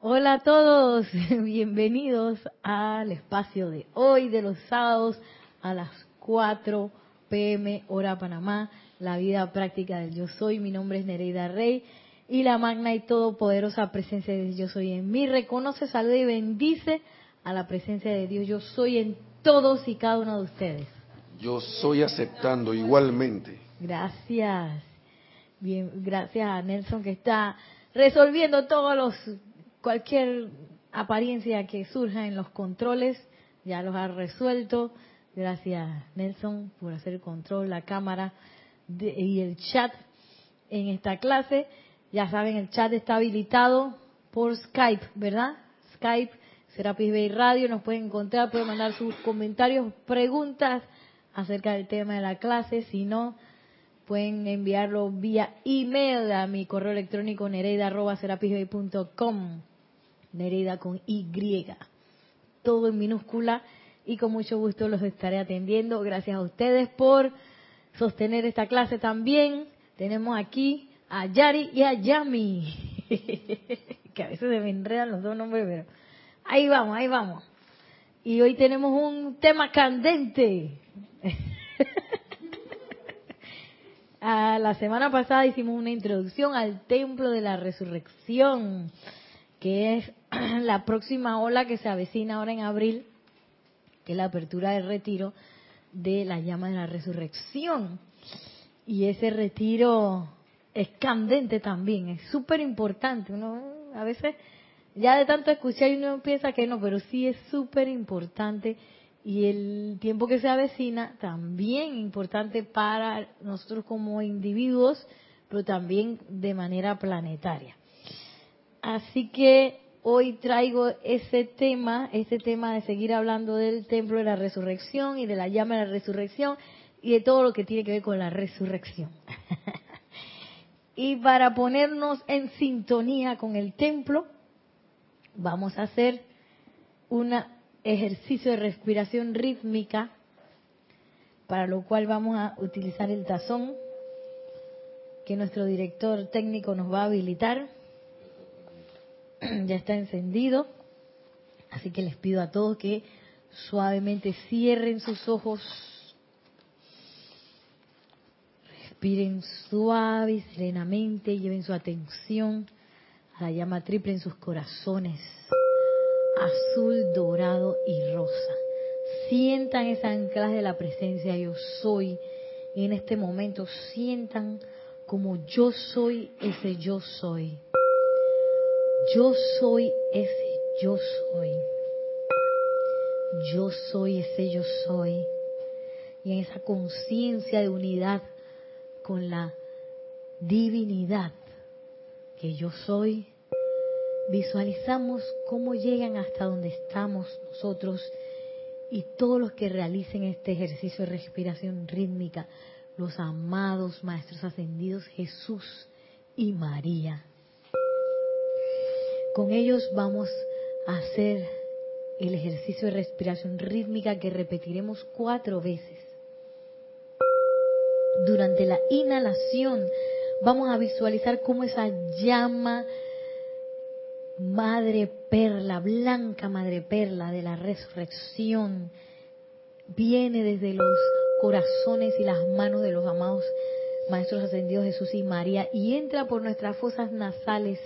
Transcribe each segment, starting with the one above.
Hola a todos, bienvenidos al espacio de hoy, de los sábados a las 4 pm hora Panamá, la vida práctica del yo soy. Mi nombre es Nereida Rey y la magna y todopoderosa presencia de yo soy en mí. Reconoce, saluda y bendice a la presencia de Dios yo soy en todos y cada uno de ustedes. Yo soy aceptando igualmente. Gracias. Bien, gracias a Nelson que está resolviendo todos los cualquier apariencia que surja en los controles, ya los ha resuelto. Gracias Nelson por hacer el control, la cámara y el chat en esta clase. Ya saben, el chat está habilitado por Skype, ¿verdad? Skype, Serapis Bay Radio, nos pueden encontrar, pueden mandar sus comentarios, preguntas acerca del tema de la clase. Si no, pueden enviarlo vía email a mi correo electrónico nereida.com. Nereida con Y. Todo en minúscula y con mucho gusto los estaré atendiendo. Gracias a ustedes por sostener esta clase también. Tenemos aquí a Yari y a Yami, que a veces se me enredan los dos nombres, pero ahí vamos, ahí vamos. Y hoy tenemos un tema candente. a la semana pasada hicimos una introducción al templo de la resurrección, que es la próxima ola que se avecina ahora en abril, que es la apertura del retiro de la llama de la resurrección. Y ese retiro es candente también, es súper importante. Uno a veces ya de tanto escuchar uno piensa que no, pero sí es súper importante y el tiempo que se avecina también importante para nosotros como individuos, pero también de manera planetaria. Así que hoy traigo ese tema, ese tema de seguir hablando del templo de la resurrección y de la llama de la resurrección y de todo lo que tiene que ver con la resurrección. y para ponernos en sintonía con el templo, vamos a hacer un ejercicio de respiración rítmica, para lo cual vamos a utilizar el tazón que nuestro director técnico nos va a habilitar ya está encendido. Así que les pido a todos que suavemente cierren sus ojos. Respiren suave y serenamente. Lleven su atención a la llama triple en sus corazones. Azul, dorado y rosa. Sientan esa anclaje de la presencia yo soy. Y en este momento sientan como yo soy ese yo soy yo soy ese yo soy. Yo soy ese yo soy. Y en esa conciencia de unidad con la divinidad que yo soy, visualizamos cómo llegan hasta donde estamos nosotros y todos los que realicen este ejercicio de respiración rítmica, los amados Maestros Ascendidos Jesús y María. Con ellos vamos a hacer el ejercicio de respiración rítmica que repetiremos cuatro veces. Durante la inhalación vamos a visualizar cómo esa llama madre perla, blanca madre perla de la resurrección, viene desde los corazones y las manos de los amados Maestros Ascendidos Jesús y María y entra por nuestras fosas nasales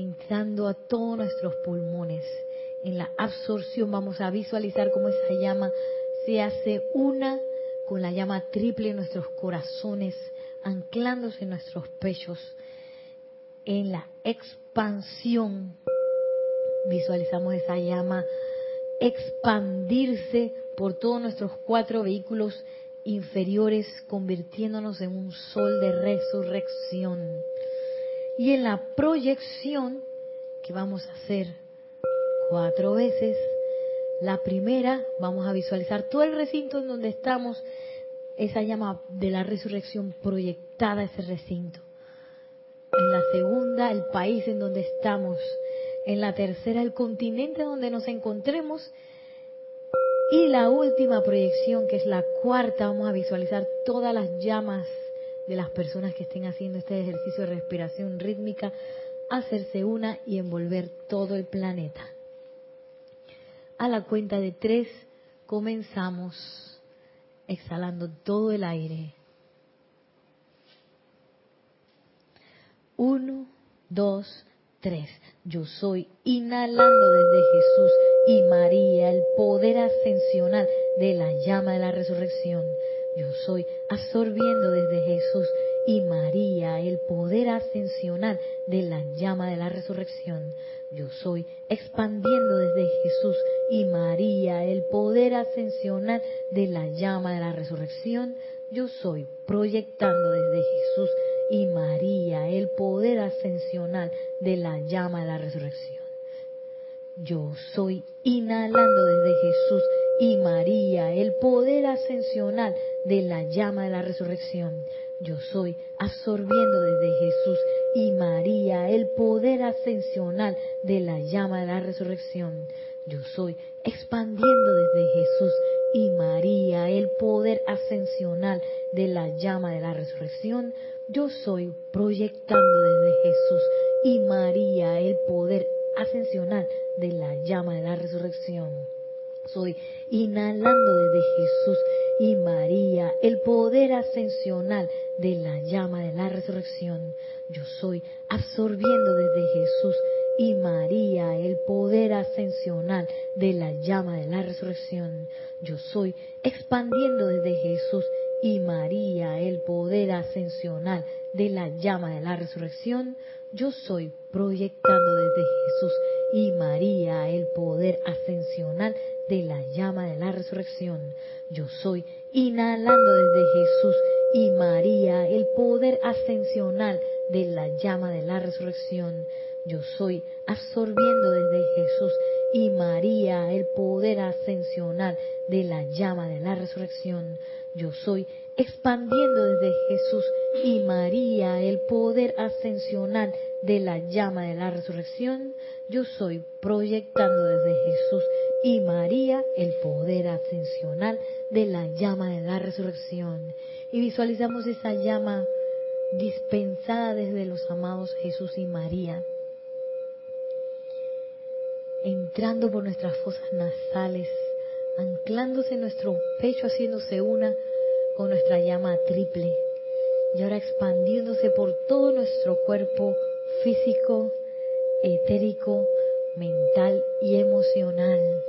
entrando a todos nuestros pulmones. En la absorción vamos a visualizar cómo esa llama se hace una con la llama triple en nuestros corazones, anclándose en nuestros pechos. En la expansión visualizamos esa llama expandirse por todos nuestros cuatro vehículos inferiores, convirtiéndonos en un sol de resurrección. Y en la proyección, que vamos a hacer cuatro veces, la primera vamos a visualizar todo el recinto en donde estamos, esa llama de la resurrección proyectada ese recinto. En la segunda, el país en donde estamos. En la tercera, el continente donde nos encontremos. Y la última proyección, que es la cuarta, vamos a visualizar todas las llamas de las personas que estén haciendo este ejercicio de respiración rítmica hacerse una y envolver todo el planeta. A la cuenta de tres comenzamos exhalando todo el aire. Uno, dos, tres. Yo soy inhalando desde Jesús y María el poder ascensional de la llama de la resurrección. Yo soy absorbiendo desde Jesús y María el poder ascensional de la llama de la resurrección. Yo soy expandiendo desde Jesús y María el poder ascensional de la llama de la resurrección. Yo soy proyectando desde Jesús y María el poder ascensional de la llama de la resurrección. Yo soy inhalando desde Jesús y María el poder ascensional de la llama de la resurrección. Yo soy absorbiendo desde Jesús y María el poder ascensional de la llama de la resurrección. Yo soy expandiendo desde Jesús y María el poder ascensional de la llama de la resurrección. Yo soy proyectando desde Jesús y María el poder ascensional de la llama de la resurrección. Soy inhalando desde Jesús y María el poder ascensional de la llama de la resurrección. Yo soy absorbiendo desde Jesús y María el poder ascensional de la llama de la resurrección. Yo soy expandiendo desde Jesús y María el poder ascensional de la llama de la resurrección. Yo soy proyectando desde Jesús y María el poder ascensional de la llama de la resurrección. Yo soy inhalando desde Jesús y María el poder ascensional de la llama de la resurrección. Yo soy absorbiendo desde Jesús y María el poder ascensional de la llama de la resurrección. Yo soy expandiendo desde Jesús y María el poder ascensional de la llama de la resurrección. Yo soy proyectando desde Jesús y María el poder ascensional de la llama de la resurrección. Y visualizamos esa llama dispensada desde los amados Jesús y María, entrando por nuestras fosas nasales, anclándose en nuestro pecho, haciéndose una con nuestra llama triple, y ahora expandiéndose por todo nuestro cuerpo físico, etérico, mental y emocional.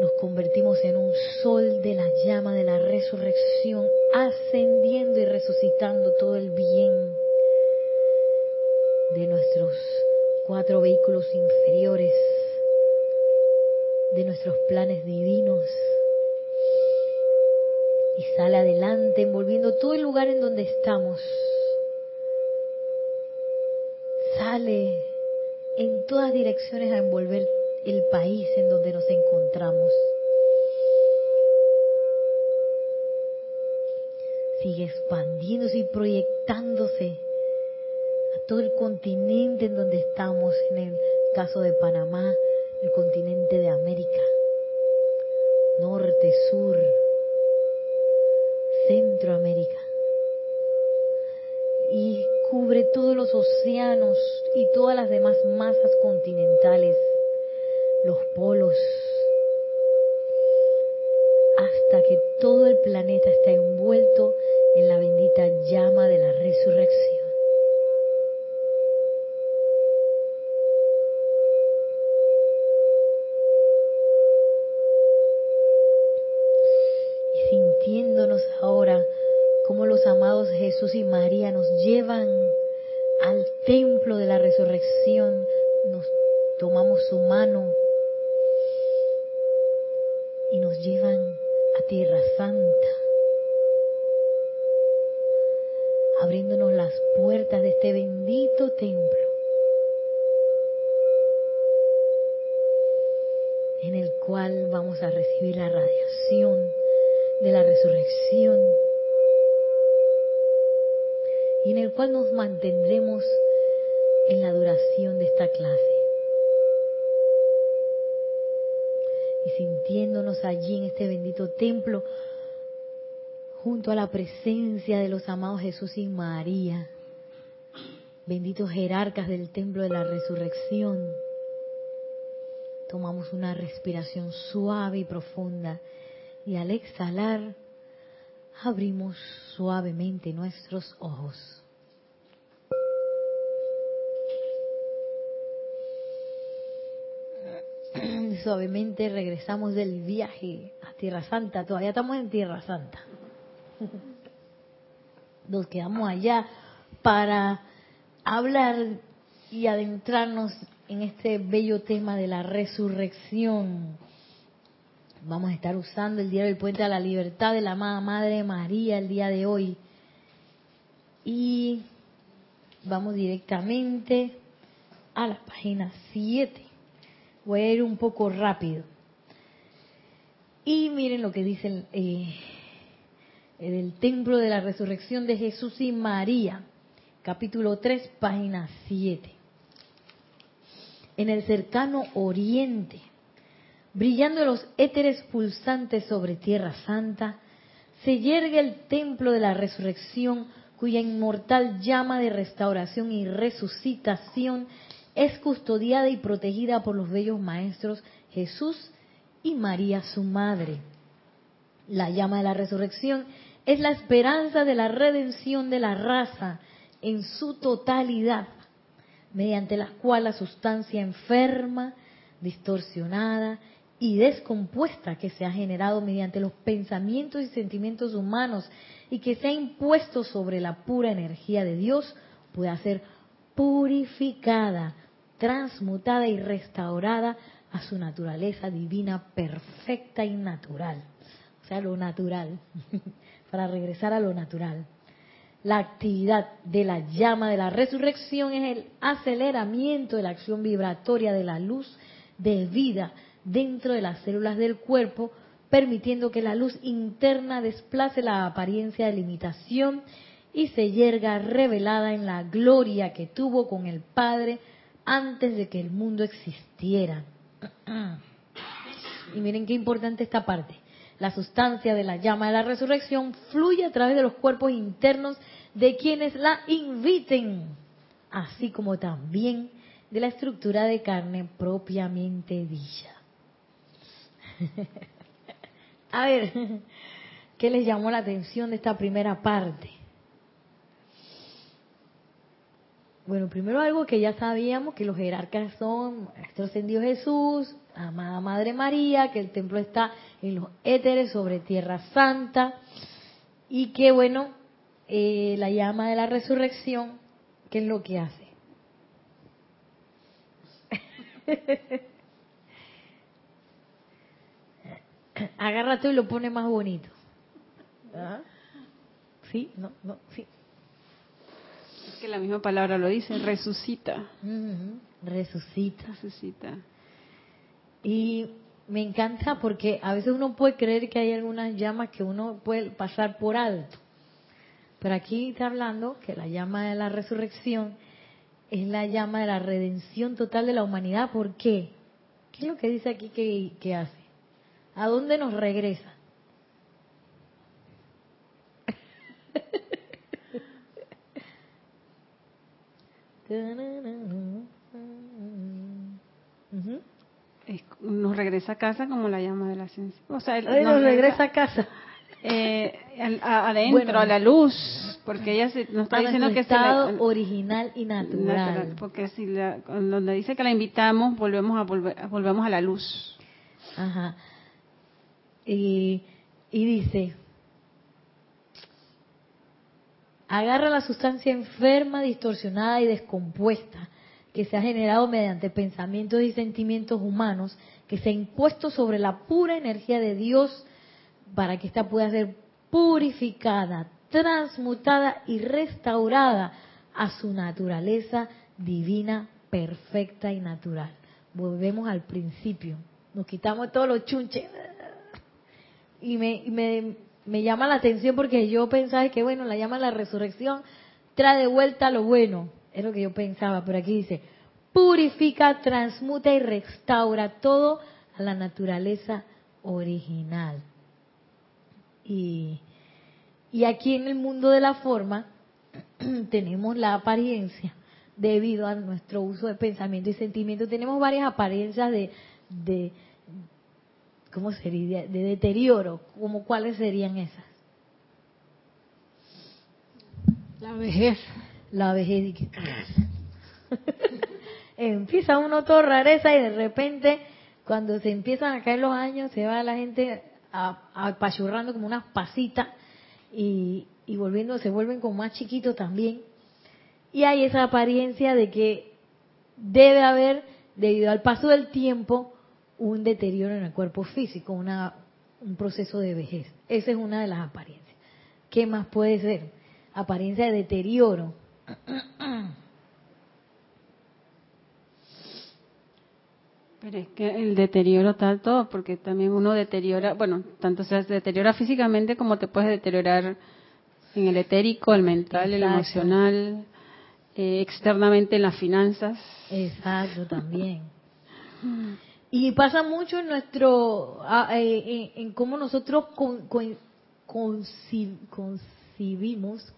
Nos convertimos en un sol de la llama de la resurrección, ascendiendo y resucitando todo el bien de nuestros cuatro vehículos inferiores, de nuestros planes divinos. Y sale adelante envolviendo todo el lugar en donde estamos. Sale en todas direcciones a envolver el país en donde nos encontramos. Sigue expandiéndose y proyectándose a todo el continente en donde estamos, en el caso de Panamá, el continente de América, norte, sur, Centroamérica. Y cubre todos los océanos y todas las demás masas continentales, los polos, hasta que todo el planeta está envuelto en la bendita llama de la resurrección. Jesús y María nos llevan al templo de la resurrección, nos tomamos su mano y nos llevan a Tierra Santa, abriéndonos las puertas de este bendito templo, en el cual vamos a recibir la radiación de la resurrección y en el cual nos mantendremos en la duración de esta clase. Y sintiéndonos allí en este bendito templo, junto a la presencia de los amados Jesús y María, benditos jerarcas del templo de la resurrección. Tomamos una respiración suave y profunda y al exhalar abrimos suavemente nuestros ojos. Suavemente regresamos del viaje a Tierra Santa. Todavía estamos en Tierra Santa. Nos quedamos allá para hablar y adentrarnos en este bello tema de la resurrección. Vamos a estar usando el día del puente a la libertad de la amada Madre María el día de hoy. Y vamos directamente a la página 7. Voy a ir un poco rápido. Y miren lo que dice eh, el templo de la resurrección de Jesús y María capítulo 3, página 7. En el cercano oriente, brillando los éteres pulsantes sobre tierra santa, se yergue el templo de la resurrección cuya inmortal llama de restauración y resucitación es custodiada y protegida por los bellos maestros Jesús y María su madre. La llama de la resurrección es la esperanza de la redención de la raza en su totalidad, mediante la cual la sustancia enferma, distorsionada y descompuesta que se ha generado mediante los pensamientos y sentimientos humanos y que se ha impuesto sobre la pura energía de Dios pueda ser purificada, transmutada y restaurada a su naturaleza divina perfecta y natural. O sea, lo natural, para regresar a lo natural. La actividad de la llama de la resurrección es el aceleramiento de la acción vibratoria de la luz de vida dentro de las células del cuerpo, permitiendo que la luz interna desplace la apariencia de limitación y se yerga revelada en la gloria que tuvo con el Padre antes de que el mundo existiera. Y miren qué importante esta parte. La sustancia de la llama de la resurrección fluye a través de los cuerpos internos de quienes la inviten, así como también de la estructura de carne propiamente dicha. A ver, ¿qué les llamó la atención de esta primera parte? Bueno, primero algo que ya sabíamos, que los jerarcas son Maestro Ascendido Jesús, Amada Madre María, que el templo está en los éteres sobre Tierra Santa, y que bueno, eh, la llama de la resurrección, ¿qué es lo que hace? Agarra tú y lo pone más bonito. ¿Ah? ¿Sí? No, no, sí. Es que la misma palabra lo dice, resucita. Resucita. Resucita. Y me encanta porque a veces uno puede creer que hay algunas llamas que uno puede pasar por alto. Pero aquí está hablando que la llama de la resurrección es la llama de la redención total de la humanidad. ¿Por qué? ¿Qué es lo que dice aquí que, hace? ¿A dónde nos regresa? Nos regresa a casa como la llama de la ciencia. O sea, nos, regresa a casa eh, adentro, a la luz, porque ella se, nos está diciendo que estado original y natural. porque si la, cuando dice que la invitamos, volvemos a volver, volvemos a la luz. Ajá. Y, y dice, agarra la sustancia enferma, distorsionada y descompuesta que se ha generado mediante pensamientos y sentimientos humanos, que se ha impuesto sobre la pura energía de Dios para que ésta pueda ser purificada, transmutada y restaurada a su naturaleza divina, perfecta y natural. Volvemos al principio. Nos quitamos todos los chunches. Y me, me, me llama la atención porque yo pensaba que, bueno, la llama la resurrección, trae de vuelta lo bueno. Es lo que yo pensaba, pero aquí dice, purifica, transmuta y restaura todo a la naturaleza original. Y, y aquí en el mundo de la forma tenemos la apariencia debido a nuestro uso de pensamiento y sentimiento. Tenemos varias apariencias de, de ¿cómo sería? De deterioro. ¿Cómo cuáles serían esas? La vejez. La vejez. Empieza uno todo rareza y de repente cuando se empiezan a caer los años se va la gente apachurrando como unas pasitas y, y volviendo, se vuelven como más chiquitos también. Y hay esa apariencia de que debe haber, debido al paso del tiempo, un deterioro en el cuerpo físico, una, un proceso de vejez. Esa es una de las apariencias. ¿Qué más puede ser? Apariencia de deterioro. Pero es que el deterioro está todo, porque también uno deteriora, bueno, tanto se deteriora físicamente como te puedes deteriorar en el etérico, el mental, el emocional, eh, externamente en las finanzas. Exacto, también. Y pasa mucho en nuestro, eh, en, cómo nosotros concibimos,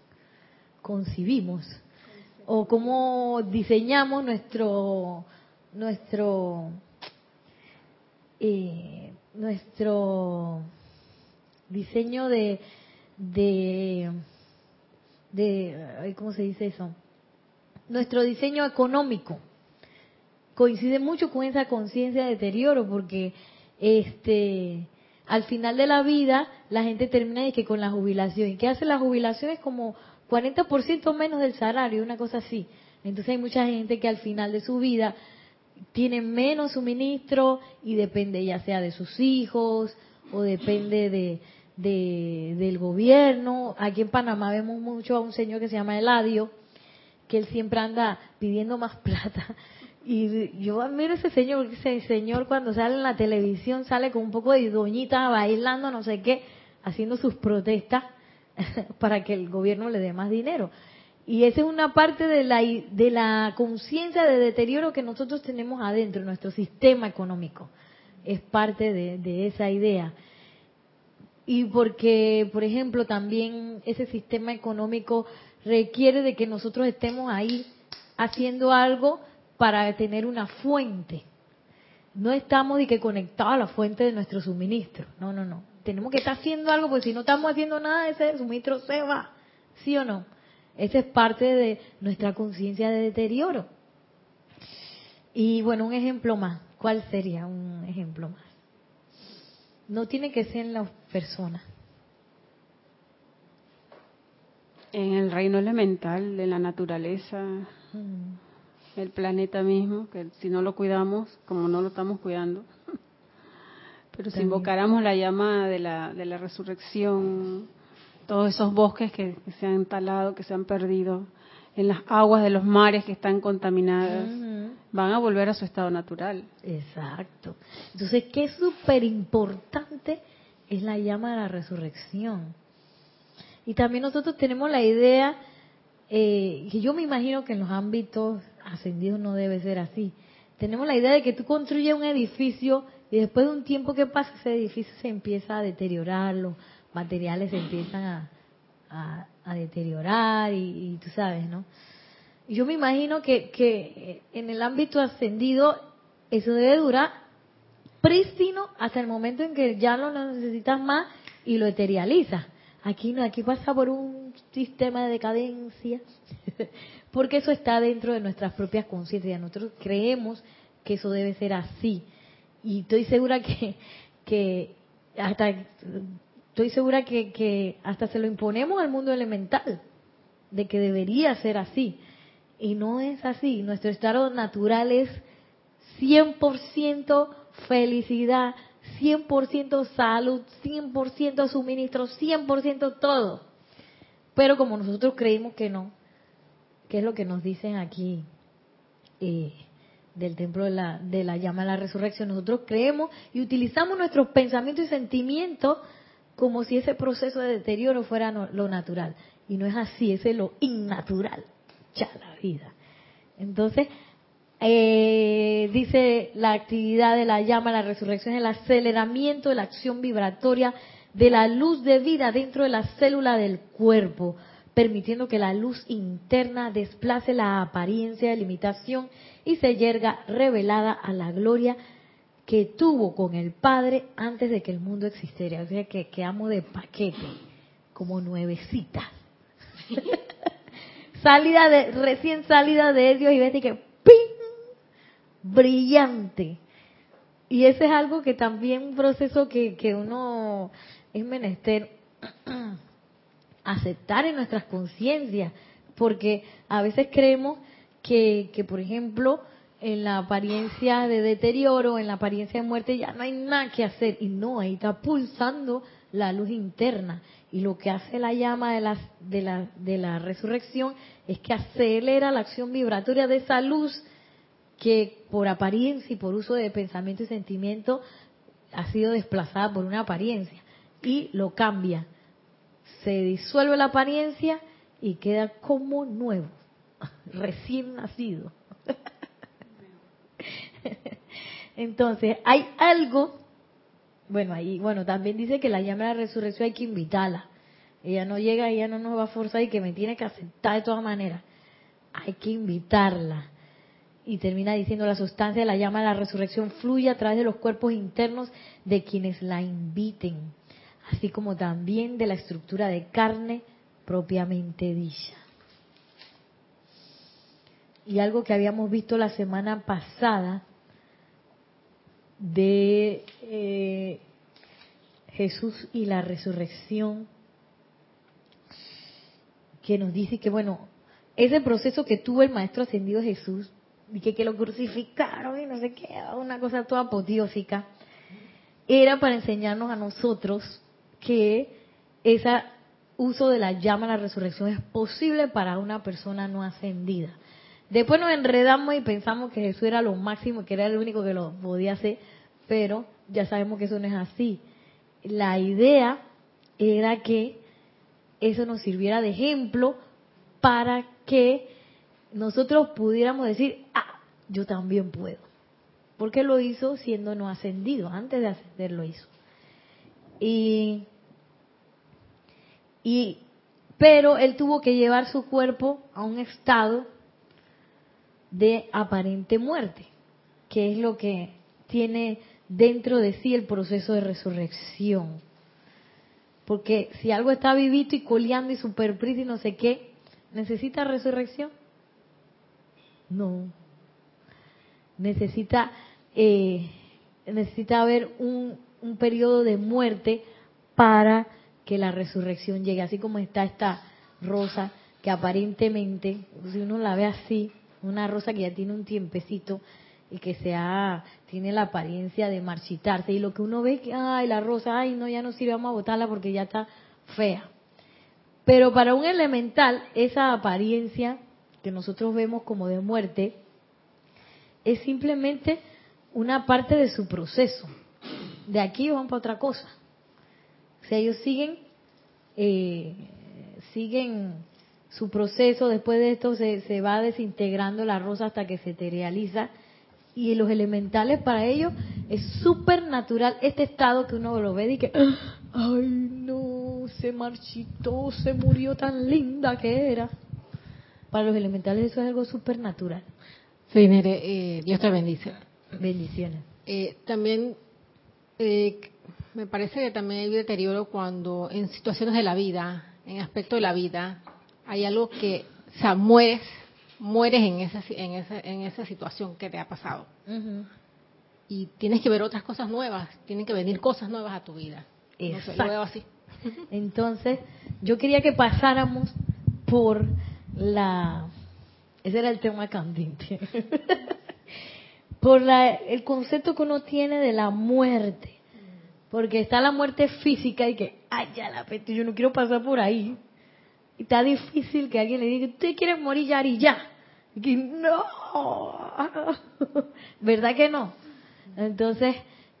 concibimos, o cómo diseñamos nuestro, nuestro, eh, nuestro diseño de, de, de, ¿cómo se dice eso? Nuestro diseño económico coincide mucho con esa conciencia de deterioro porque este al final de la vida la gente termina de que con la jubilación. ¿Y qué hace la jubilación? Es como 40% menos del salario, una cosa así. Entonces hay mucha gente que al final de su vida tiene menos suministro y depende ya sea de sus hijos o depende de, de, del gobierno. Aquí en Panamá vemos mucho a un señor que se llama Eladio, que él siempre anda pidiendo más plata y yo admiro ese señor, ese señor cuando sale en la televisión sale con un poco de doñita bailando, no sé qué, haciendo sus protestas para que el gobierno le dé más dinero. Y esa es una parte de la, de la conciencia de deterioro que nosotros tenemos adentro, nuestro sistema económico. Es parte de esa idea. Y porque, por ejemplo, también ese sistema económico requiere de que nosotros estemos ahí haciendo algo para tener una fuente. No estamos de que conectados a la fuente de nuestro suministro. No, no, no. Tenemos que estar haciendo algo, porque si no estamos haciendo nada, ese suministro se va. ¿Sí o no? Esa es parte de nuestra conciencia de deterioro. Y bueno, un ejemplo más. ¿Cuál sería un ejemplo más? No tiene que ser en las personas. En el reino elemental, de la naturaleza. Mm el planeta mismo, que si no lo cuidamos, como no lo estamos cuidando. Pero si invocáramos la llama de la, de la resurrección, todos esos bosques que, se han talado, que se han perdido, en las aguas de los mares que están contaminadas, van a volver a su estado natural. Exacto. Entonces, qué súper importante es la llama de la resurrección. Y también nosotros tenemos la idea, eh, que yo me imagino que en los ámbitos ascendido no debe ser así. Tenemos la idea de que tú construyes un edificio y después de un tiempo que pasa ese edificio se empieza a deteriorar, los materiales se empiezan a, a, deteriorar y, tú sabes, ¿no? Y yo me imagino que, que en el ámbito ascendido eso debe durar prístino hasta el momento en que ya no lo necesitas más y lo eterializas. Aquí no, aquí pasa por un sistema de decadencia porque eso está dentro de nuestras propias conciencias. Nosotros creemos que eso debe ser así. Y estoy segura que, que hasta estoy segura que, que hasta se lo imponemos al mundo elemental, de que debería ser así. Y no es así. Nuestro estado natural es 100% felicidad, 100% salud, 100% suministro, 100% todo. Pero como nosotros creímos que no, ¿Qué es lo que nos dicen aquí eh, del templo de la, de la llama de la resurrección. Nosotros creemos y utilizamos nuestros pensamientos y sentimientos como si ese proceso de deterioro fuera lo natural. Y no es así, es lo innatural, ya la vida. Entonces, eh, dice la actividad de la llama, la resurrección, el aceleramiento de la acción vibratoria de la luz de vida dentro de la célula del cuerpo permitiendo que la luz interna desplace la apariencia de limitación y se yerga revelada a la gloria que tuvo con el Padre antes de que el mundo existiera. O sea que quedamos de paquete, como nuevecitas. salida de, recién salida de Dios y ves que ¡ping! brillante. Y ese es algo que también un proceso que, que uno es menester aceptar en nuestras conciencias, porque a veces creemos que, que, por ejemplo, en la apariencia de deterioro, en la apariencia de muerte, ya no hay nada que hacer. Y no, ahí está pulsando la luz interna. Y lo que hace la llama de la, de la, de la resurrección es que acelera la acción vibratoria de esa luz que por apariencia y por uso de pensamiento y sentimiento ha sido desplazada por una apariencia y lo cambia. Se disuelve la apariencia y queda como nuevo, recién nacido. Entonces, hay algo, bueno, ahí, bueno, también dice que la llama de la resurrección hay que invitarla. Ella no llega, ella no nos va a forzar y que me tiene que aceptar de todas maneras. Hay que invitarla. Y termina diciendo, la sustancia de la llama de la resurrección fluye a través de los cuerpos internos de quienes la inviten, así como también de la estructura de carne propiamente dicha. Y algo que habíamos visto la semana pasada de eh, Jesús y la resurrección, que nos dice que, bueno, ese proceso que tuvo el Maestro Ascendido Jesús, y que, que lo crucificaron y no sé qué, una cosa toda apoteósica, era para enseñarnos a nosotros que ese uso de la llama de la resurrección es posible para una persona no ascendida. Después nos enredamos y pensamos que Jesús era lo máximo, que era el único que lo podía hacer, pero ya sabemos que eso no es así. La idea era que eso nos sirviera de ejemplo para que nosotros pudiéramos decir, ah, yo también puedo. Porque lo hizo siendo no ascendido, antes de ascender lo hizo. Y, y, pero él tuvo que llevar su cuerpo a un estado de aparente muerte, que es lo que tiene dentro de sí el proceso de resurrección. Porque si algo está vivito y coleando y superpris y no sé qué, ¿necesita resurrección? No. Necesita, eh, necesita haber un, un periodo de muerte para que la resurrección llegue. Así como está esta rosa que aparentemente, si uno la ve así, una rosa que ya tiene un tiempecito y que se tiene la apariencia de marchitarse y lo que uno ve que ay la rosa ay no ya no sirve vamos a botarla porque ya está fea pero para un elemental esa apariencia que nosotros vemos como de muerte es simplemente una parte de su proceso de aquí van para otra cosa o sea ellos siguen eh, siguen su proceso, después de esto se, se va desintegrando la rosa hasta que se materializa y los elementales para ellos es súper natural este estado que uno lo ve y que, ay no, se marchitó, se murió tan linda que era. Para los elementales eso es algo súper natural. Sí, mire, eh, Dios te bendice. Bendiciones. Eh, también eh, me parece que también hay deterioro cuando en situaciones de la vida, en aspectos de la vida, hay algo que, o sea, mueres, mueres en esa, en esa, en esa situación que te ha pasado. Y tienes que ver otras cosas nuevas, tienen que venir cosas nuevas a tu vida. Exacto. No así. Entonces, yo quería que pasáramos por la... Ese era el tema candente. por la, el concepto que uno tiene de la muerte. Porque está la muerte física y que, ay, ya la peste, yo no quiero pasar por ahí. Y está difícil que alguien le diga, usted quiere morir ya y ya. Que no, ¿verdad que no? Entonces,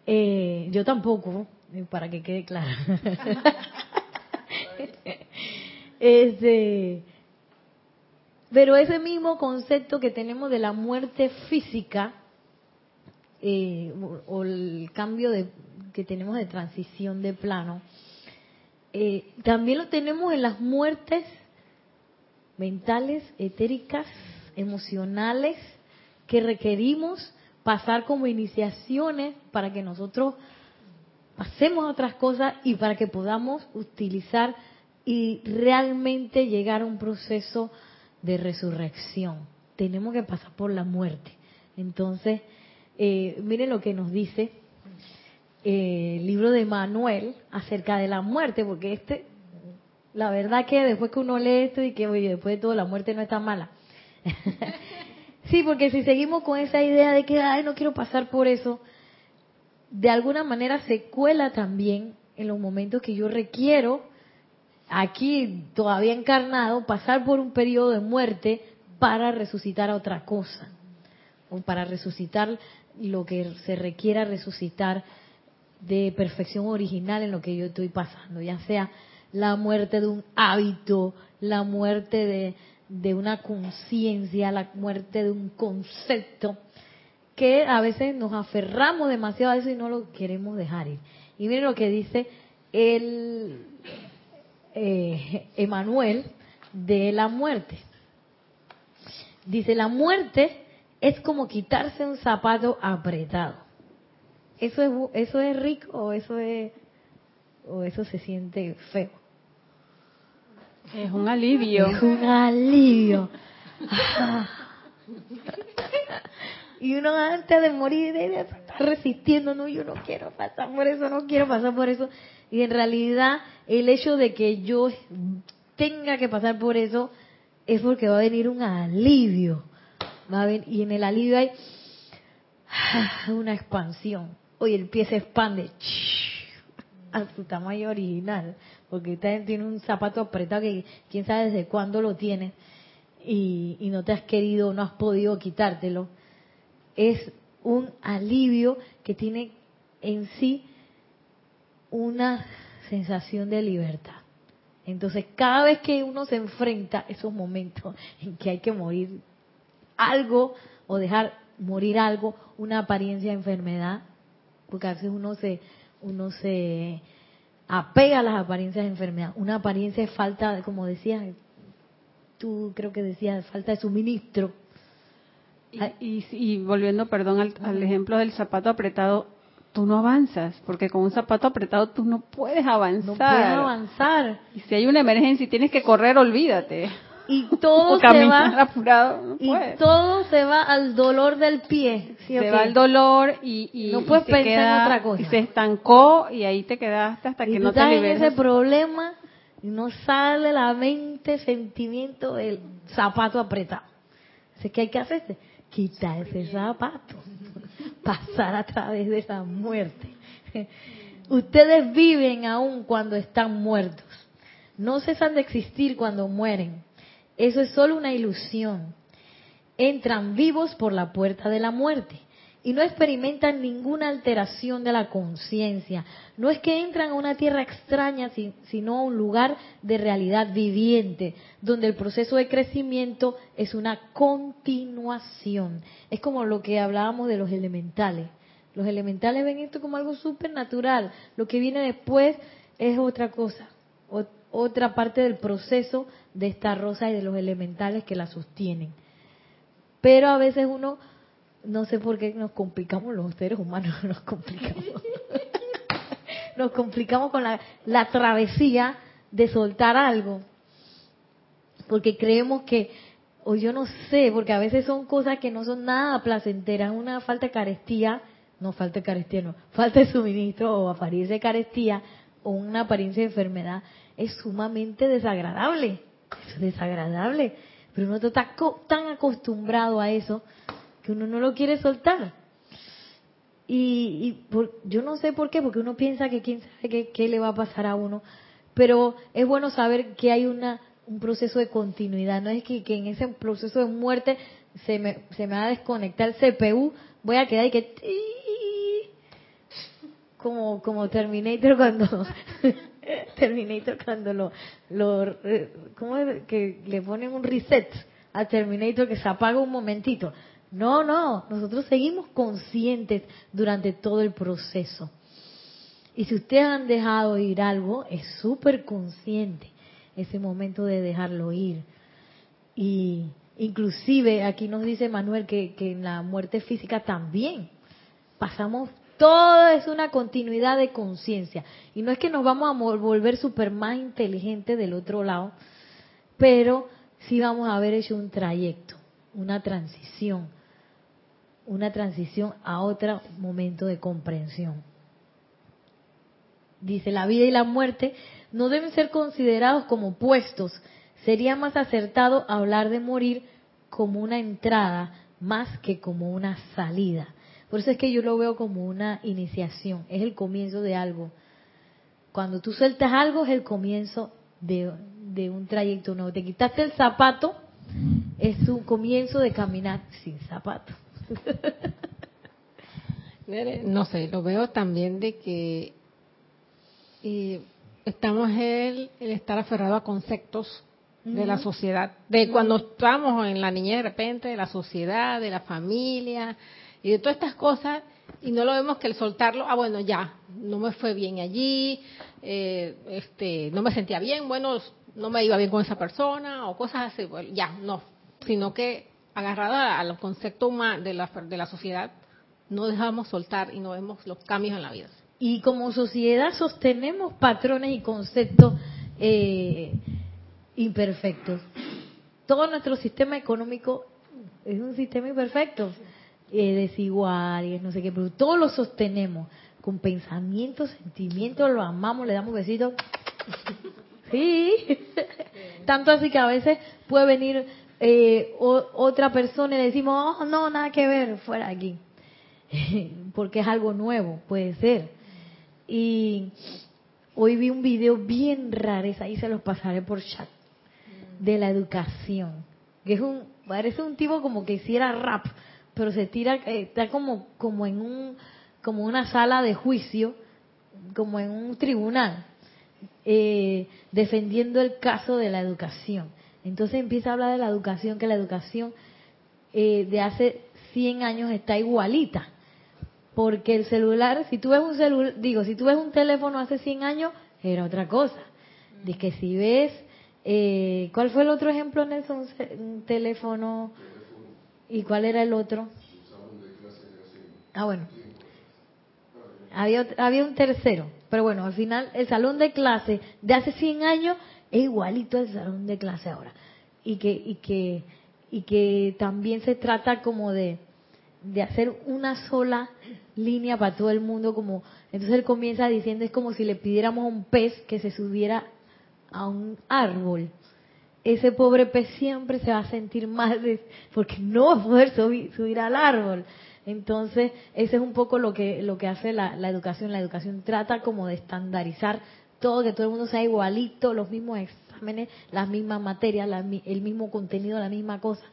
eh, yo tampoco, para que quede claro. este, pero ese mismo concepto que tenemos de la muerte física, eh, o, el cambio de, que tenemos de transición de plano, eh, también lo tenemos en las muertes mentales, etéricas, emocionales, que requerimos pasar como iniciaciones para que nosotros pasemos a otras cosas y para que podamos utilizar y realmente llegar a un proceso de resurrección. Tenemos que pasar por la muerte. Entonces, eh, miren lo que nos dice eh, libro de Manuel acerca de la muerte, porque este, la verdad que después que uno lee esto y que oye, después de todo la muerte no está mala. sí, porque si seguimos con esa idea de que, ay, no quiero pasar por eso, de alguna manera se cuela también en los momentos que yo requiero, aquí todavía encarnado, pasar por un periodo de muerte para resucitar a otra cosa, o para resucitar lo que se requiera resucitar de perfección original en lo que yo estoy pasando, ya sea la muerte de un hábito, la muerte de, de una conciencia, la muerte de un concepto, que a veces nos aferramos demasiado a eso y no lo queremos dejar ir. Y miren lo que dice el eh, Emanuel de la muerte. Dice, la muerte es como quitarse un zapato apretado. ¿Eso es, eso es rico o eso, es, o eso se siente feo? Es un alivio. Es un alivio. y uno antes de morir está resistiendo, no, yo no quiero pasar por eso, no quiero pasar por eso. Y en realidad el hecho de que yo tenga que pasar por eso es porque va a venir un alivio. Va a venir, y en el alivio hay una expansión. Oye, el pie se expande. A su tamaño original, porque tiene un zapato apretado que quién sabe desde cuándo lo tiene y, y no te has querido, no has podido quitártelo. Es un alivio que tiene en sí una sensación de libertad. Entonces, cada vez que uno se enfrenta a esos momentos en que hay que morir algo o dejar morir algo, una apariencia de enfermedad, porque a veces uno se uno se apega a las apariencias de enfermedad, una apariencia de falta, como decías, tú creo que decías, falta de suministro, y, volviendo, perdón, al, ejemplo del zapato apretado, tú no avanzas, porque con un zapato apretado tú no puedes avanzar. No puedes avanzar. Y si hay una emergencia y tienes que correr, olvídate. Y todo se va apurado, y todo se va al dolor del pie. se va al dolor y, no puedes pensar en otra cosa. Y se estancó y ahí te quedaste hasta que no te liberes. en ese problema y no sale la mente, sentimiento del zapato apretado. Así que hay que hacerse quitar ese zapato, pasar a través de esa muerte. Ustedes viven aún cuando están muertos. No cesan de existir cuando mueren. Eso es solo una ilusión. Entran vivos por la puerta de la muerte y no experimentan ninguna alteración de la conciencia. No es que entran a una tierra extraña, sino a un lugar de realidad viviente, donde el proceso de crecimiento es una continuación. Es como lo que hablábamos de los elementales. Los elementales ven esto como algo supernatural. Lo que viene después es otra cosa, otra parte del proceso de esta rosa y de los elementales que la sostienen. Pero a veces uno no sé por qué nos complicamos los seres humanos, nos complicamos. nos complicamos con la, la travesía de soltar algo. Porque creemos que, o yo no sé, porque a veces son cosas que no son nada placenteras, una falta de carestía, no falta de carestía, no, falta de suministro o apariencia de carestía o una apariencia de enfermedad, es sumamente desagradable. Es desagradable. Pero uno está tan acostumbrado a eso que uno no lo quiere soltar. Y, yo no sé por qué, porque uno piensa que quién sabe qué, le va a pasar a uno, pero es bueno saber que hay una un proceso de continuidad, no es que, en ese proceso de muerte se me, se me va a desconectar el CPU, voy a quedar y que como como Terminator cuando Terminator cuando lo, lo ¿cómo es? que le ponen un reset a Terminator que se apaga un momentito no, no, nosotros seguimos conscientes durante todo el proceso. Y si ustedes han dejado ir algo, es súper consciente ese momento de dejarlo ir. Y inclusive aquí nos dice Manuel que, que en la muerte física también pasamos todo es una continuidad de conciencia. Y no es que nos vamos a volver súper más inteligentes del otro lado, pero sí vamos a haber hecho un trayecto, una transición, una transición a otro momento de comprensión. Dice, la vida y la muerte no deben ser considerados como puestos. Sería más acertado hablar de morir como una entrada más que como una salida. Por eso es que yo lo veo como una iniciación, es el comienzo de algo. Cuando tú sueltas algo es el comienzo de, un trayecto nuevo. Te quitaste el zapato, es un comienzo de caminar sin zapato. no sé, lo veo también de que eh, estamos el, el estar aferrado a conceptos de la sociedad, de cuando estamos en la niñez de repente, de la sociedad, de la familia, y de todas estas cosas y no lo vemos que el soltarlo, ah bueno, ya, no me fue bien allí, eh, este, no me sentía bien, bueno, no me iba bien con esa persona o cosas así, bueno, ya, no, sino que agarrado a, los conceptos de la, de la sociedad, no dejamos soltar y no vemos los cambios en la vida. Y como sociedad sostenemos patrones y conceptos eh, imperfectos. Todo nuestro sistema económico es un sistema imperfecto eh, desigual y no sé qué, pero todos lo sostenemos. Con pensamientos, sentimientos, lo amamos, le damos besitos. Sí, tanto así que a veces puede venir eh, otra persona y le decimos, oh, no, nada que ver, fuera aquí, porque es algo nuevo, puede ser. Y hoy vi un video bien raro, ahí se los pasaré por chat, de la educación, que es un, parece un tipo como que hiciera rap, pero se tira, eh, está como, como en un, como una sala de juicio, como en un tribunal, eh, defendiendo el caso de la educación. Entonces empieza a hablar de la educación, que la educación eh, de hace 100 años está igualita. Porque el celular, si tú ves un celular, digo, si tú ves un teléfono hace 100 años, era otra cosa. De que si ves, ¿cuál fue el otro ejemplo, Nelson? Un teléfono ¿Y cuál era el otro? Ah, bueno. Había, había un tercero, pero bueno, al final el salón de clase de hace 100 años es igualito al salón de clase ahora. Y que, y que, y que también se trata como de, de hacer una sola línea para todo el mundo, como entonces él comienza diciendo es como si le pidiéramos a un pez que se subiera a un árbol ese pobre pez siempre se va a sentir mal porque no va a poder subir, al árbol. Entonces, ese es un poco lo que, lo que hace la, educación. La educación trata como de estandarizar todo, que todo el mundo sea igualito, los mismos exámenes, las mismas materias, el mismo contenido, la misma cosa.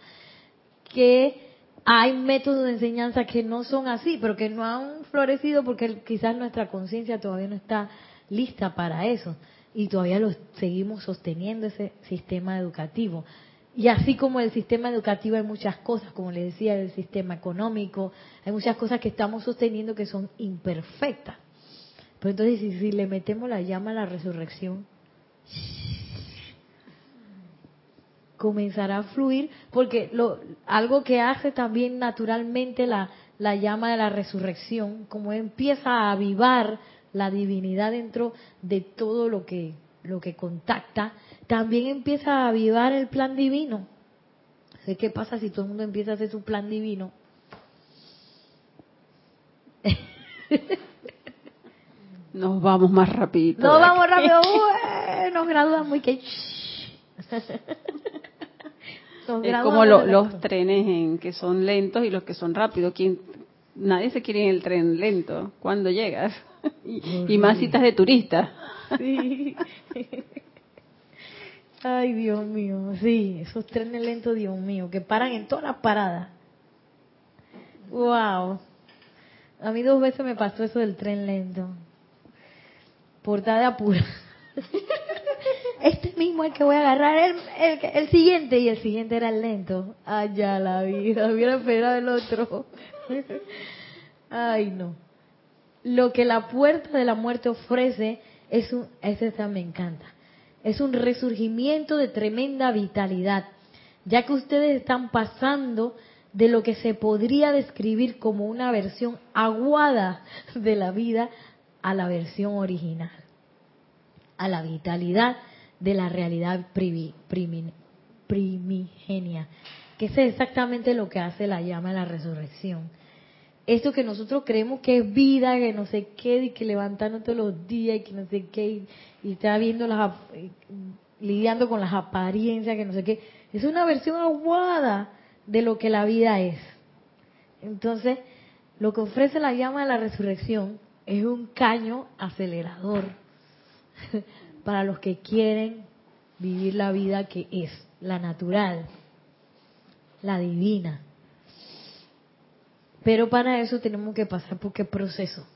Que hay métodos de enseñanza que no son así, pero que no han florecido porque quizás nuestra conciencia todavía no está lista para eso y todavía lo seguimos sosteniendo ese sistema educativo. Y así como el sistema educativo hay muchas cosas, como le decía, el sistema económico, hay muchas cosas que estamos sosteniendo que son imperfectas. Pero entonces si, le metemos la llama a la resurrección, comenzará a fluir, porque lo, algo que hace también naturalmente la, la llama de la resurrección, como empieza a avivar la divinidad dentro de todo lo que lo que contacta, también empieza a avivar el plan divino. ¿Qué pasa si todo el mundo empieza a hacer su plan divino? Nos vamos más rapidito. Nos vamos rápido. nos gradúan muy que... es como los trenes en que son lentos y los que son rápidos. ¿Quién, nadie se quiere en el tren lento. ¿Cuándo llegas? y, más citas de turistas. Sí. Ay, Dios mío, sí, esos trenes lentos, Dios mío, que paran en todas las paradas. Wow. A mí dos veces me pasó eso del tren lento. Portada de apura. Este mismo es el que voy a agarrar, el, el, el, siguiente, y el siguiente era el lento. Ay, ya la vida, hubiera esperado el otro. Ay, no lo que la puerta de la muerte ofrece es un, me encanta, es un resurgimiento de tremenda vitalidad. ya que ustedes están pasando de lo que se podría describir como una versión aguada de la vida a la versión original, a la vitalidad de la realidad primigenia, que es exactamente lo que hace la llama de la resurrección. Esto que nosotros creemos que es vida, que no sé qué, y que levantando todos los días, y que no sé qué, y, está viendo las, lidiando con las apariencias, que no sé qué, es una versión aguada de lo que la vida es. Entonces, lo que ofrece la llama de la resurrección es un caño acelerador para los que quieren vivir la vida que es, la natural, la divina. Pero para eso tenemos que pasar por qué proceso.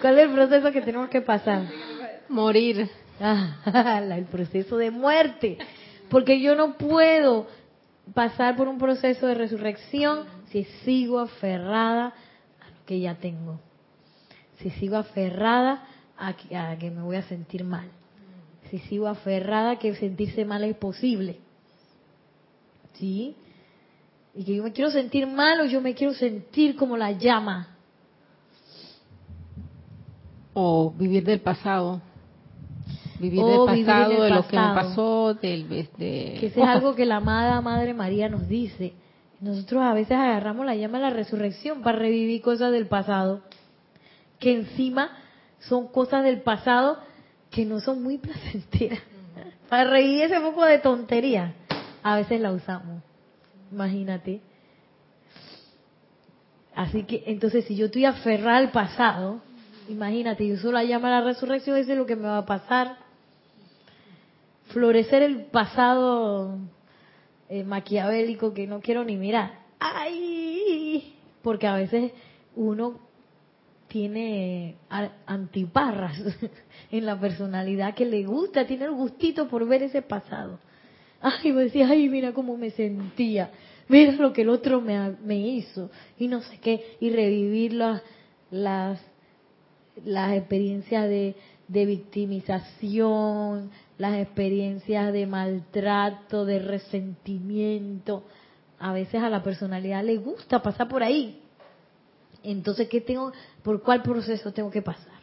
¿Cuál es el proceso que tenemos que pasar? Morir. Ah, el proceso de muerte. Porque yo no puedo pasar por un proceso de resurrección si sigo aferrada a lo que ya tengo. Si sigo aferrada a que, me voy a sentir mal. Si sigo aferrada que sentirse mal es posible. ¿Sí? Y que yo me quiero sentir mal o yo me quiero sentir como la llama. O vivir del pasado vivir del pasado, de lo que me pasó, del... De... Que eso es algo que la amada Madre María nos dice. Nosotros a veces agarramos la llama de la resurrección para revivir cosas del pasado, que encima son cosas del pasado que no son muy placenteras. Para revivir ese poco de tontería, a veces la usamos. Imagínate. Así que entonces si yo estoy aferrada al pasado, imagínate, yo uso la llama de la resurrección, eso es lo que me va a pasar florecer el pasado eh, maquiavélico que no quiero ni mirar. ¡Ay! Porque a veces uno tiene antiparras en la personalidad que le gusta, tiene el gustito por ver ese pasado. Ay, me decía, ay, mira cómo me sentía, mira lo que el otro me, me hizo, y no sé qué, y revivir las, las, las experiencias de, de victimización, las experiencias de maltrato, de resentimiento. A veces a la personalidad le gusta pasar por ahí. Entonces, ¿qué tengo, por cuál proceso tengo que pasar?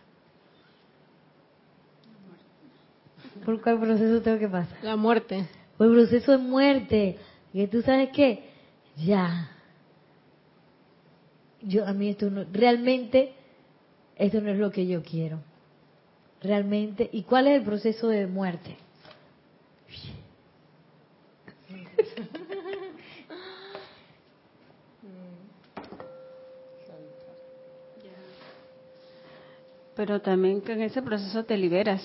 ¿Por cuál proceso tengo que pasar? La muerte. Por el proceso de muerte. Y tú sabes qué, ya. Yo a mí esto no, realmente esto no es lo que yo quiero realmente y cuál es el proceso de muerte. Pero también que en ese proceso te liberas.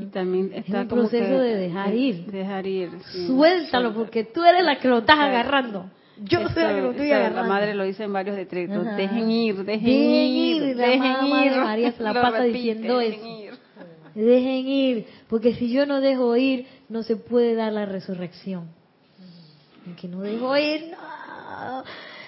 Y también está es proceso de dejar ir. Dejar ir. Suéltalo porque tú eres la que lo estás agarrando. Yo soy la que lo estoy agarrando. La madre lo dice en varios decretos. Dejen ir, dejen, ir, dejen ir. María se la pasa diciendo eso. Dejen ir, porque si yo no dejo ir, no se puede dar la resurrección. Que no dejo ir,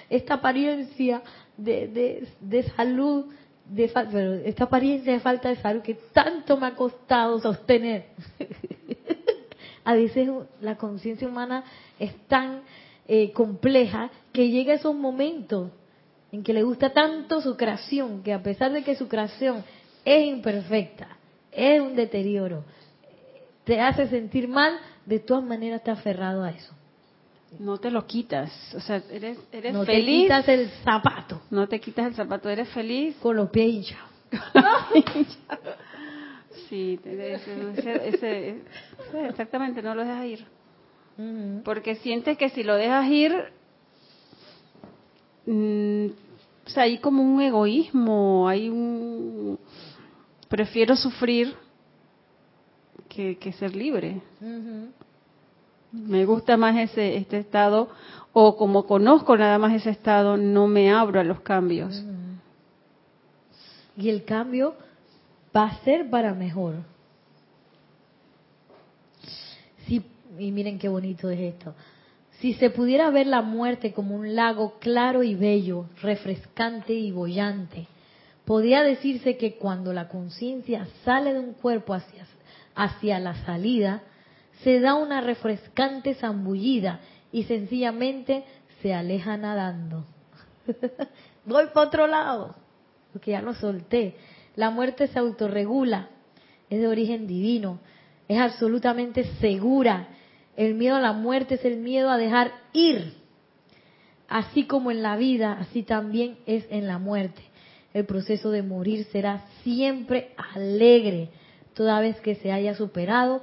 esta apariencia de, de, de salud, de, pero esta apariencia de falta de salud que tanto me ha costado sostener. a veces la conciencia humana es tan eh, compleja que llega a esos momentos en que le gusta tanto su creación, que a pesar de que su creación es imperfecta, es un deterioro, te hace sentir mal, de todas maneras te aferrado a eso. No te lo quitas, o sea, eres, eres no feliz. te quitas el zapato. No te quitas el zapato, eres feliz. Con los pies hinchados. sí, ese, exactamente, no lo dejas ir. Porque sientes que si lo dejas ir, mm, o sea, hay como un egoísmo, hay un prefiero sufrir que, ser libre. Me gusta más ese este estado o como conozco nada más ese estado, no me abro a los cambios. Y el cambio va a ser para mejor. Si, y miren qué bonito es esto. Si se pudiera ver la muerte como un lago claro y bello, refrescante y bollante, podría decirse que cuando la conciencia sale de un cuerpo hacia, hacia la salida, se da una refrescante zambullida y sencillamente se aleja nadando. Voy para otro lado, porque ya lo solté. La muerte se autorregula, es de origen divino, es absolutamente segura. El miedo a la muerte es el miedo a dejar ir. Así como en la vida, así también es en la muerte. El proceso de morir será siempre alegre, toda vez que se haya superado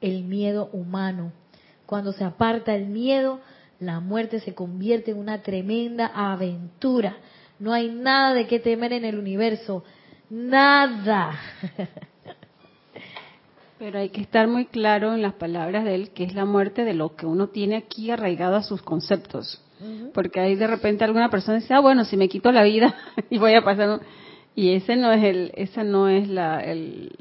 el miedo humano. Cuando se aparta el miedo, la muerte se convierte en una tremenda aventura. No hay nada de qué temer en el universo. Nada. Pero hay que estar muy claro en las palabras de él que es la muerte de lo que uno tiene aquí arraigado a sus conceptos. Porque ahí de repente alguna persona dice, ah, bueno, si me quito la vida y voy a pasar... Y ese no es el, esa no es la, el,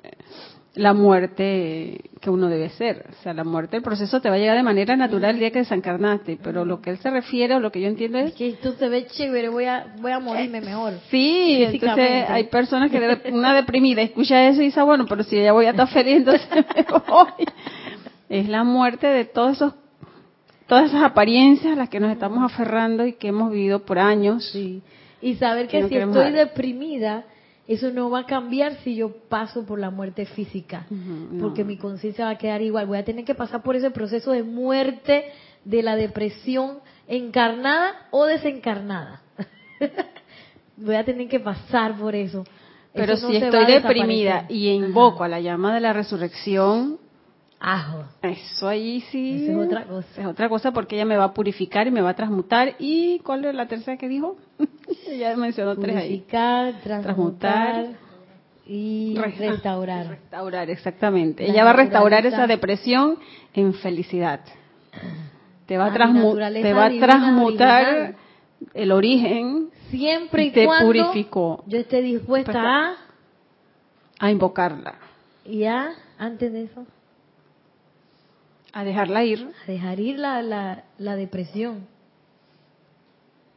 la muerte que uno debe ser. O sea, la muerte, el proceso te va a llegar de manera natural el día que desencarnaste, pero lo que él se refiere o lo que yo entiendo es... que tú te ves chévere, voy a, voy a morirme mejor. Sí, entonces hay personas que una deprimida escucha eso y dice, bueno, pero si ella voy a estar feliz, entonces me voy. Es la muerte de todos esos todas esas apariencias a las que nos estamos aferrando y que hemos vivido por años. Sí. Y saber que, si estoy deprimida, eso no va a cambiar si yo paso por la muerte física, porque mi conciencia va a quedar igual. Voy a tener que pasar por ese proceso de muerte de la depresión encarnada o desencarnada. Voy a tener que pasar por eso. Pero si estoy deprimida y invoco a la llama de la resurrección, Ajo. Eso ahí sí. es otra cosa. Es otra cosa porque ella me va a purificar y me va a transmutar. ¿Y cuál es la tercera que dijo? ya mencionó tres ahí. Purificar, transmutar, y restaurar. Restaurar, exactamente. ella va a restaurar esa depresión en felicidad. Te va a, te va a transmutar el origen. Siempre y, te cuando purificó. yo esté dispuesta pues, a... A invocarla. ¿Y ya? Antes de eso a dejarla ir. A dejar ir la, la, la depresión.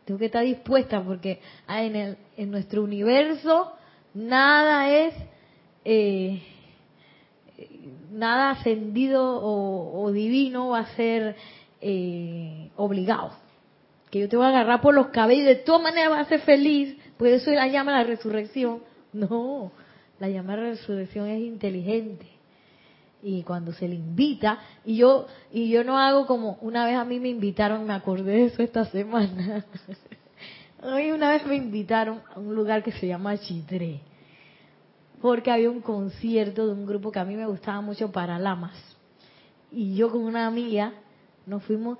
Tengo que estar dispuesta porque ah, en, el, en nuestro universo nada es eh, nada ascendido o, divino va a ser eh, obligado. Que yo te voy a agarrar por los cabellos de todas maneras vas a ser feliz, pues eso la llama la resurrección. No, la llama la resurrección es inteligente y cuando se le invita y yo y yo no hago como una vez a mí me invitaron me acordé de eso esta semana. Hoy una vez me invitaron a un lugar que se llama Chitré porque había un concierto de un grupo que a mí me gustaba mucho para lamas. Y yo con una amiga nos fuimos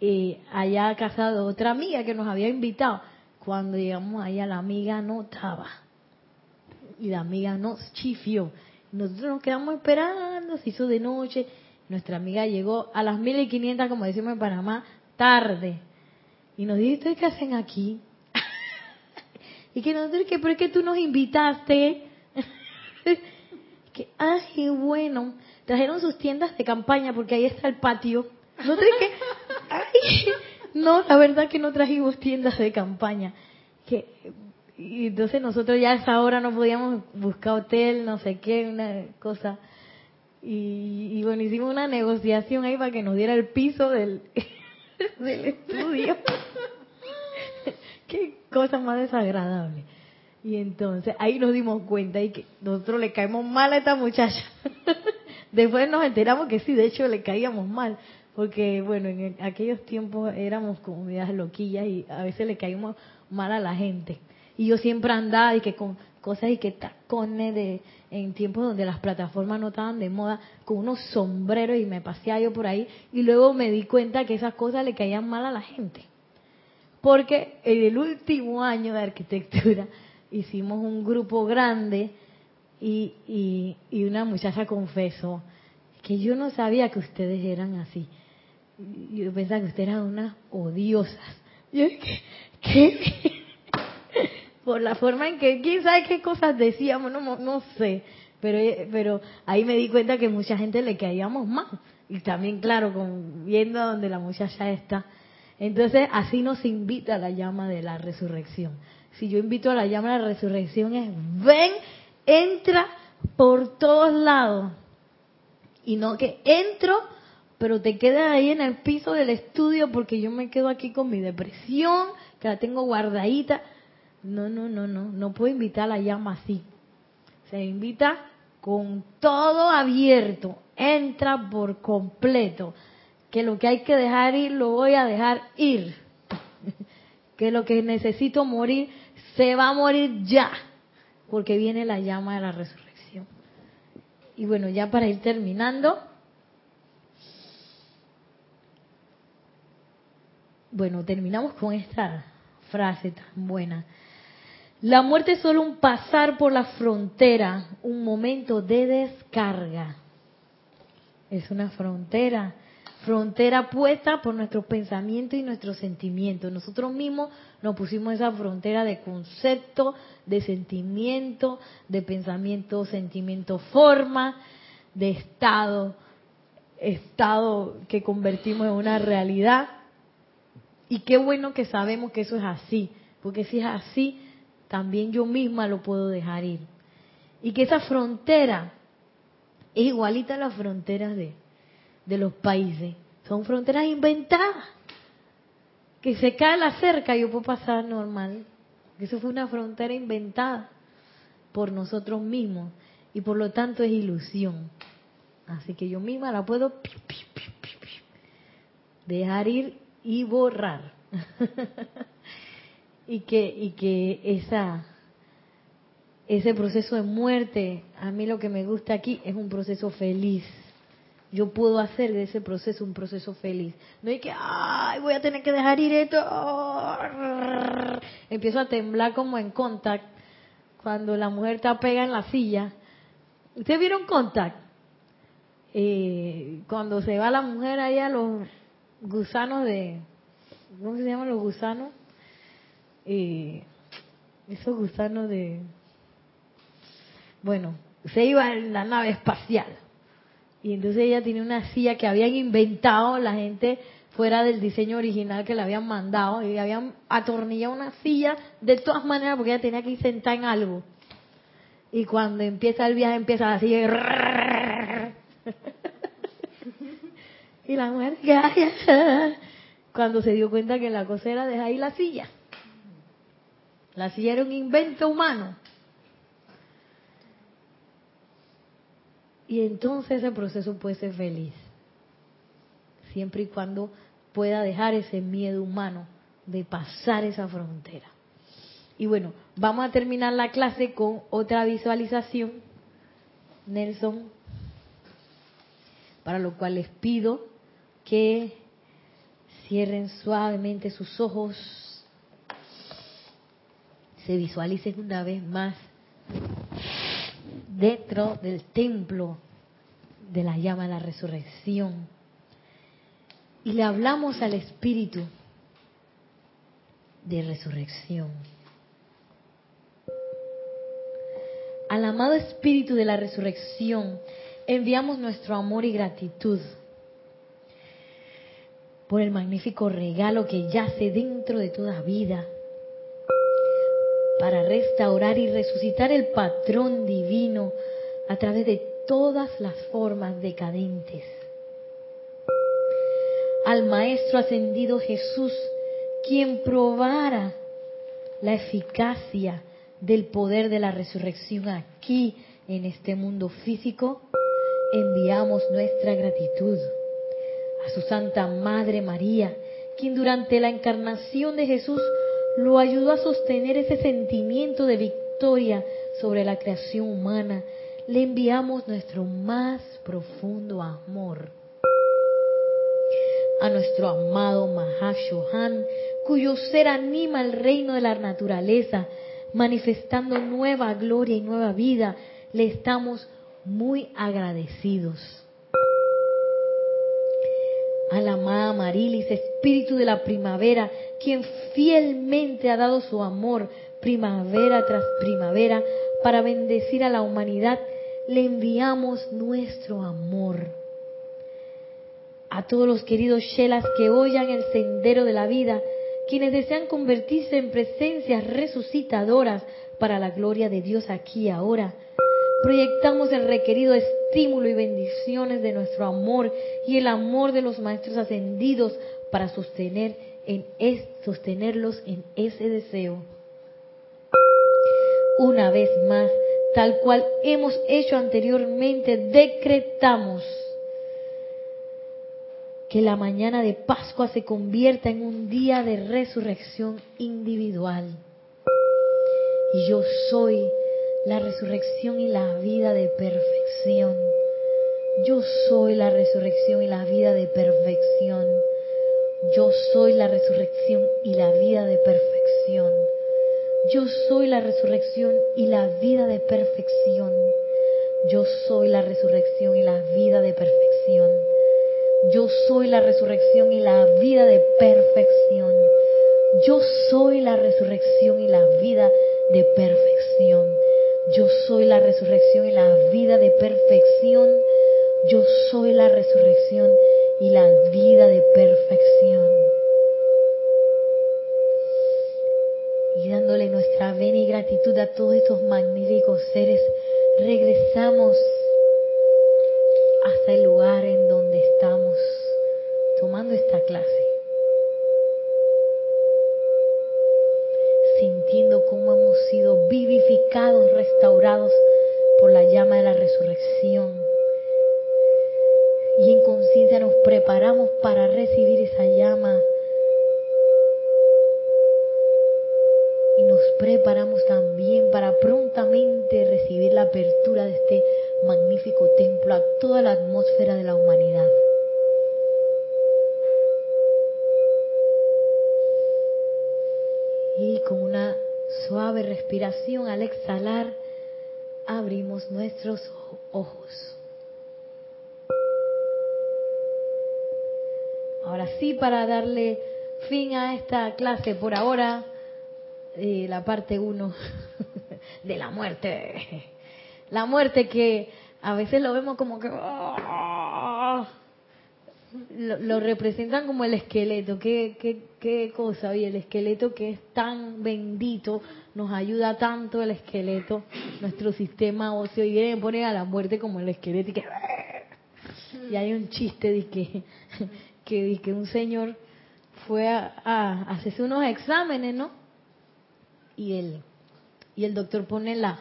eh, allá a casa de otra amiga que nos había invitado. Cuando llegamos allá la amiga no estaba. Y la amiga nos chifió nosotros nos quedamos esperando, se hizo de noche. Nuestra amiga llegó a las 1500, como decimos en Panamá, tarde. Y nos dijo, ¿ustedes qué hacen aquí? y que nosotros, que, ¿pero es que tú nos invitaste? que, ay, bueno, trajeron sus tiendas de campaña porque ahí está el patio. Nosotros que, no, la verdad que no trajimos tiendas de campaña. Que y entonces nosotros ya a esa hora no podíamos buscar hotel, no sé qué, una cosa. Y, bueno, hicimos una negociación ahí para que nos diera el piso del, del estudio. qué cosa más desagradable. Y entonces ahí nos dimos cuenta y que nosotros le caemos mal a esta muchacha. Después nos enteramos que sí, de hecho le caíamos mal, porque bueno, en aquellos tiempos éramos comunidades loquillas y a veces le caímos mal a la gente. Y yo siempre andaba y que con cosas y que tacones de, en tiempos donde las plataformas no estaban de moda, con unos sombreros y me paseaba yo por ahí. Y luego me di cuenta que esas cosas le caían mal a la gente. Porque en el último año de arquitectura hicimos un grupo grande y, y, una muchacha confesó que yo no sabía que ustedes eran así. Yo pensaba que ustedes eran unas odiosas. Yo ¿qué? Por la forma en que, quién sabe qué cosas decíamos, no, no sé, pero, pero ahí me di cuenta que mucha gente le caíamos mal. Y también, claro, con, viendo donde la muchacha está. Entonces, así nos invita la llama de la resurrección. si yo invito a la llama de la resurrección es, ven, entra por todos lados. Y no que entro, pero te quedas ahí en el piso del estudio porque yo me quedo aquí con mi depresión, que la tengo guardadita. No, no, no, no, no puedo invitar la llama así. Se invita con todo abierto, entra por completo. Que lo que hay que dejar ir, lo voy a dejar ir. que lo que necesito morir, se va a morir ya. Porque viene la llama de la resurrección. Y bueno, ya para ir terminando. Bueno, terminamos con esta frase tan buena. La muerte es solo un pasar por la frontera, un momento de descarga. Es una frontera, frontera puesta por nuestros pensamientos y nuestros sentimientos. Nosotros mismos nos pusimos esa frontera de concepto, de sentimiento, de pensamiento, sentimiento, forma, de estado, estado que convertimos en una realidad. Y qué bueno que sabemos que eso es así, porque si es así, también yo misma lo puedo dejar ir. Y que esa frontera es igualita a las fronteras de, de los países. Son fronteras inventadas. Que se cae la cerca y yo puedo pasar normal. Eso fue una frontera inventada por nosotros mismos. Y por lo tanto es ilusión. Así que yo misma la puedo dejar ir y borrar. y que y que esa ese proceso de muerte a mí lo que me gusta aquí es un proceso feliz. Yo puedo hacer de ese proceso un proceso feliz. No hay que ay voy a tener que dejar ir esto empiezo a temblar como en contact. Cuando la mujer está pega en la silla. Ustedes vieron contact eh, cuando se va la mujer allá los gusanos de cómo se llaman los gusanos eh, esos gusanos de... Bueno, se iba en la nave espacial. Y entonces ella tiene una silla que habían inventado la gente fuera del diseño original que le habían mandado. Y habían atornillado una silla de todas maneras porque ella tenía que ir sentada en algo. Y cuando empieza el viaje empieza silla y la mujer cuando se dio cuenta que la cosa era dejar ahí la silla. La silla era un invento humano. Y entonces ese proceso puede ser feliz. Siempre y cuando pueda dejar ese miedo humano de pasar esa frontera. Y bueno, vamos a terminar la clase con otra visualización, Nelson, para lo cual les pido que cierren suavemente sus ojos se visualicen una vez más dentro del templo de la llama de la resurrección. Y le hablamos al Espíritu de resurrección. Al amado Espíritu de la resurrección enviamos nuestro amor y gratitud por el magnífico regalo que yace dentro de toda vida para restaurar y resucitar el patrón divino a través de todas las formas decadentes. Al Maestro ascendido Jesús, quien probara la eficacia del poder de la resurrección aquí en este mundo físico, enviamos nuestra gratitud a su Santa Madre María, quien durante la encarnación de Jesús lo ayudó a sostener ese sentimiento de victoria sobre la creación humana, le enviamos nuestro más profundo amor. A nuestro amado Mahashohan, cuyo ser anima el reino de la naturaleza, manifestando nueva gloria y nueva vida, le estamos muy agradecidos. A la amada Marilis, espíritu de la primavera, quien fielmente ha dado su amor primavera tras primavera para bendecir a la humanidad, le enviamos nuestro amor. A todos los queridos Shelas que oyan el sendero de la vida, quienes desean convertirse en presencias resucitadoras para la gloria de Dios aquí y ahora. Proyectamos el requerido estímulo y bendiciones de nuestro amor y el amor de los maestros ascendidos para sostener en es, sostenerlos en ese deseo. Una vez más, tal cual hemos hecho anteriormente, decretamos que la mañana de Pascua se convierta en un día de resurrección individual. Y yo soy la resurrección y la vida de perfección. Yo soy la resurrección y la vida de perfección. Yo soy la resurrección y la vida de perfección. Yo soy la resurrección y la vida de perfección. Yo soy la resurrección y la vida de perfección. Yo soy la resurrección y la vida de perfección. Yo soy la resurrección y la vida de perfección. Yo soy la resurrección y la vida de perfección. Yo soy la resurrección y la vida de perfección. Y dándole nuestra vena y gratitud a todos estos magníficos seres, regresamos hasta el lugar en donde estamos tomando esta clase. Sintiendo cómo hemos sido vivificados, restaurados por la llama de la resurrección. Y en conciencia nos preparamos para recibir esa llama. Y nos preparamos también para prontamente recibir la apertura de este magnífico templo a toda la atmósfera de la humanidad. Y con una suave respiración al exhalar, abrimos nuestros ojos. Ahora sí, para darle fin a esta clase por ahora, eh, la parte 1 de la muerte. La muerte que a veces lo vemos como que ¡ah! lo, representan como el esqueleto. ¿Qué, qué, qué cosa? Y el esqueleto que es tan bendito, nos ayuda tanto el esqueleto, nuestro sistema óseo. Y vienen poner a la muerte como el esqueleto y que... Y hay un chiste de que, que, que un señor fue a, hacerse unos exámenes, ¿no? Y el, y el doctor pone la,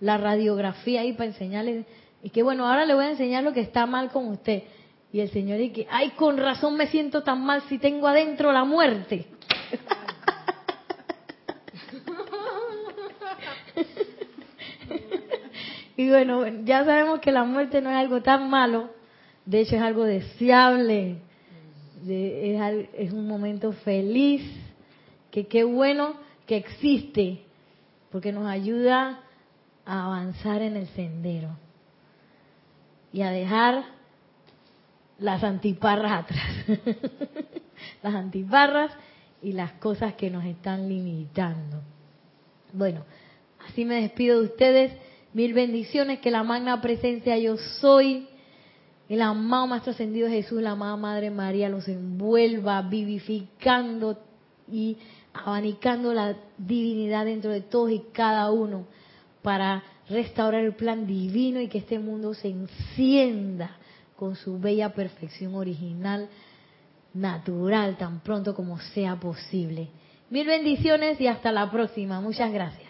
la radiografía ahí para enseñarle. Y que bueno, ahora le voy a enseñar lo que está mal con usted. Y el Señor dice, ay, con razón me siento tan mal si tengo adentro la muerte. y bueno, ya sabemos que la muerte no es algo tan malo, de hecho es algo deseable, es, es un momento feliz, que qué bueno que existe, porque nos ayuda a avanzar en el sendero y a dejar las antiparras atrás. las antiparras y las cosas que nos están limitando. Bueno, así me despido de ustedes. Mil bendiciones, que la magna presencia yo soy, el amado Maestro Ascendido Jesús, la amada Madre María los envuelva, vivificando y abanicando la divinidad dentro de todos y cada uno para restaurar el plan divino y que este mundo se encienda con su bella perfección original, natural, tan pronto como sea posible. Mil bendiciones y hasta la próxima. Muchas gracias.